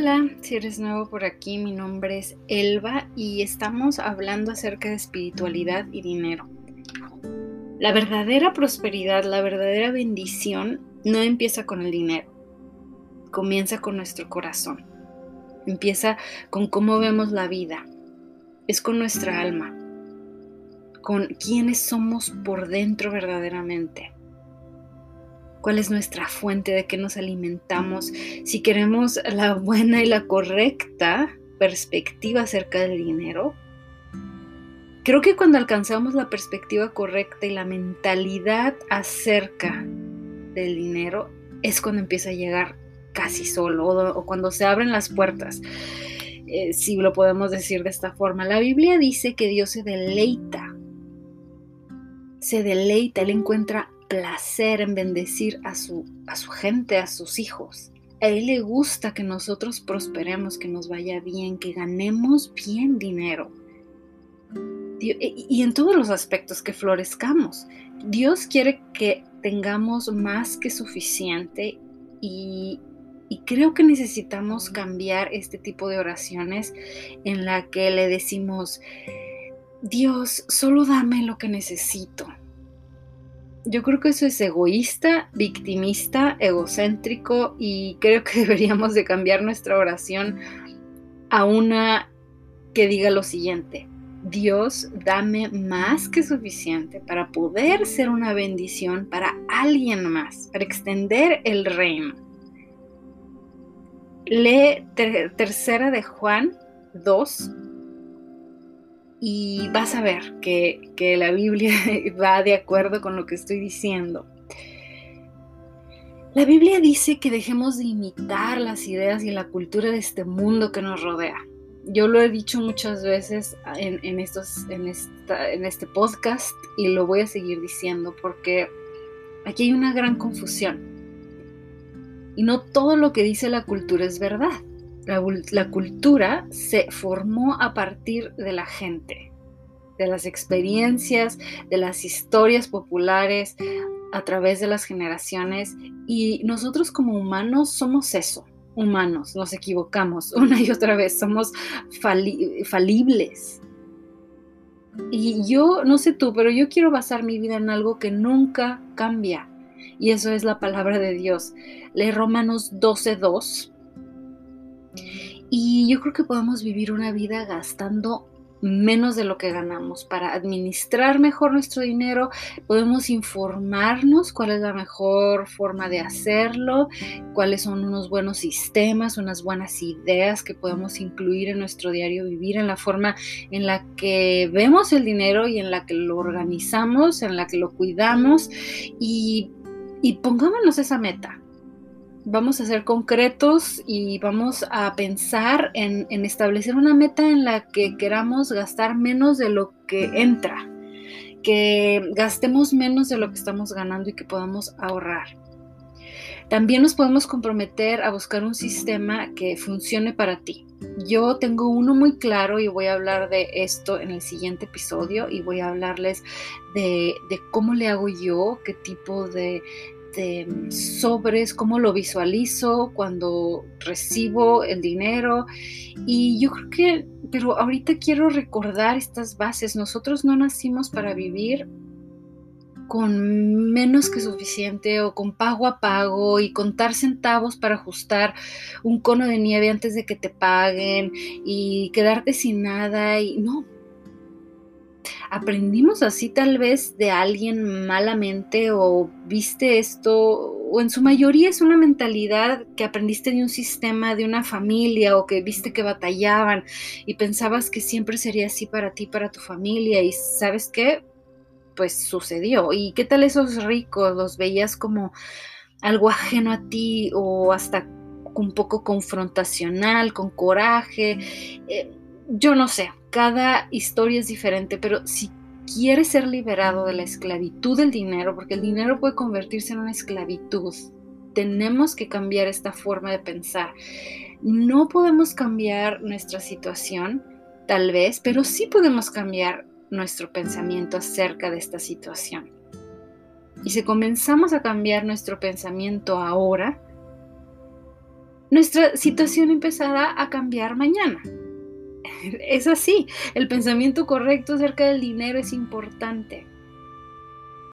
Hola, si eres nuevo por aquí, mi nombre es Elba y estamos hablando acerca de espiritualidad y dinero. La verdadera prosperidad, la verdadera bendición no empieza con el dinero, comienza con nuestro corazón, empieza con cómo vemos la vida, es con nuestra alma, con quiénes somos por dentro verdaderamente cuál es nuestra fuente, de qué nos alimentamos, si queremos la buena y la correcta perspectiva acerca del dinero. Creo que cuando alcanzamos la perspectiva correcta y la mentalidad acerca del dinero es cuando empieza a llegar casi solo o, cuando se abren las puertas, eh, si lo podemos decir de esta forma. La Biblia dice que Dios se deleita, se deleita, Él encuentra placer en bendecir a su, a su gente, a sus hijos. A Él le gusta que nosotros prosperemos, que nos vaya bien, que ganemos bien dinero. Y en todos los aspectos que florezcamos. Dios quiere que tengamos más que suficiente y, y creo que necesitamos cambiar este tipo de oraciones en la que le decimos, Dios, solo dame lo que necesito yo creo que eso es egoísta, victimista, egocéntrico y creo que deberíamos de cambiar nuestra oración a una que diga lo siguiente. Dios, dame más que suficiente para poder ser una bendición para alguien más, para extender el reino. Lee tercera de Juan 2, y vas a ver que, la Biblia va de acuerdo con lo que estoy diciendo. La Biblia dice que dejemos de imitar las ideas y la cultura de este mundo que nos rodea. Yo lo he dicho muchas veces en, estos, en, en este podcast y lo voy a seguir diciendo porque aquí hay una gran confusión. Y no todo lo que dice la cultura es verdad. La, cultura se formó a partir de la gente, de las experiencias, de las historias populares a través de las generaciones y nosotros como humanos somos eso, humanos, nos equivocamos una y otra vez, somos falibles. Y yo, no sé tú, pero yo quiero basar mi vida en algo que nunca cambia. Y eso es la palabra de Dios. Lee Romanos 12.2 y yo creo que podemos vivir una vida gastando menos de lo que ganamos. Para administrar mejor nuestro dinero, podemos informarnos cuál es la mejor forma de hacerlo, cuáles son unos buenos sistemas, unas buenas ideas que podemos incluir en nuestro diario vivir, en la forma en la que vemos el dinero y en la que lo organizamos, en la que lo cuidamos y, pongámonos esa meta vamos a ser concretos y vamos a pensar en, establecer una meta en la que queramos gastar menos de lo que entra, que gastemos menos de lo que estamos ganando y que podamos ahorrar. También nos podemos comprometer a buscar un sistema que funcione para ti. Yo tengo uno muy claro y voy a hablar de esto en el siguiente episodio y voy a hablarles de, cómo le hago yo, qué tipo de, este, sobres, cómo lo visualizo cuando recibo el dinero. Y yo creo que, pero ahorita quiero recordar estas bases. Nosotros no nacimos para vivir con menos que suficiente o con pago a pago y contar centavos para ajustar un cono de nieve antes de que te paguen y quedarte sin nada y no, aprendimos así tal vez de alguien malamente o viste esto, o en su mayoría es una mentalidad que aprendiste de un sistema, de una familia o que viste que batallaban y pensabas que siempre sería así para ti, para tu familia y sabes qué, pues sucedió. ¿Y qué tal esos ricos? ¿Los veías como algo ajeno a ti o hasta un poco confrontacional, con coraje? Eh, yo no sé, cada historia es diferente, pero si quieres ser liberado de la esclavitud del dinero, porque el dinero puede convertirse en una esclavitud, tenemos que cambiar esta forma de pensar. No podemos cambiar nuestra situación, tal vez, pero sí podemos cambiar nuestro pensamiento acerca de esta situación. Y si comenzamos a cambiar nuestro pensamiento ahora, nuestra situación empezará a cambiar mañana. Es así, el pensamiento correcto acerca del dinero es importante.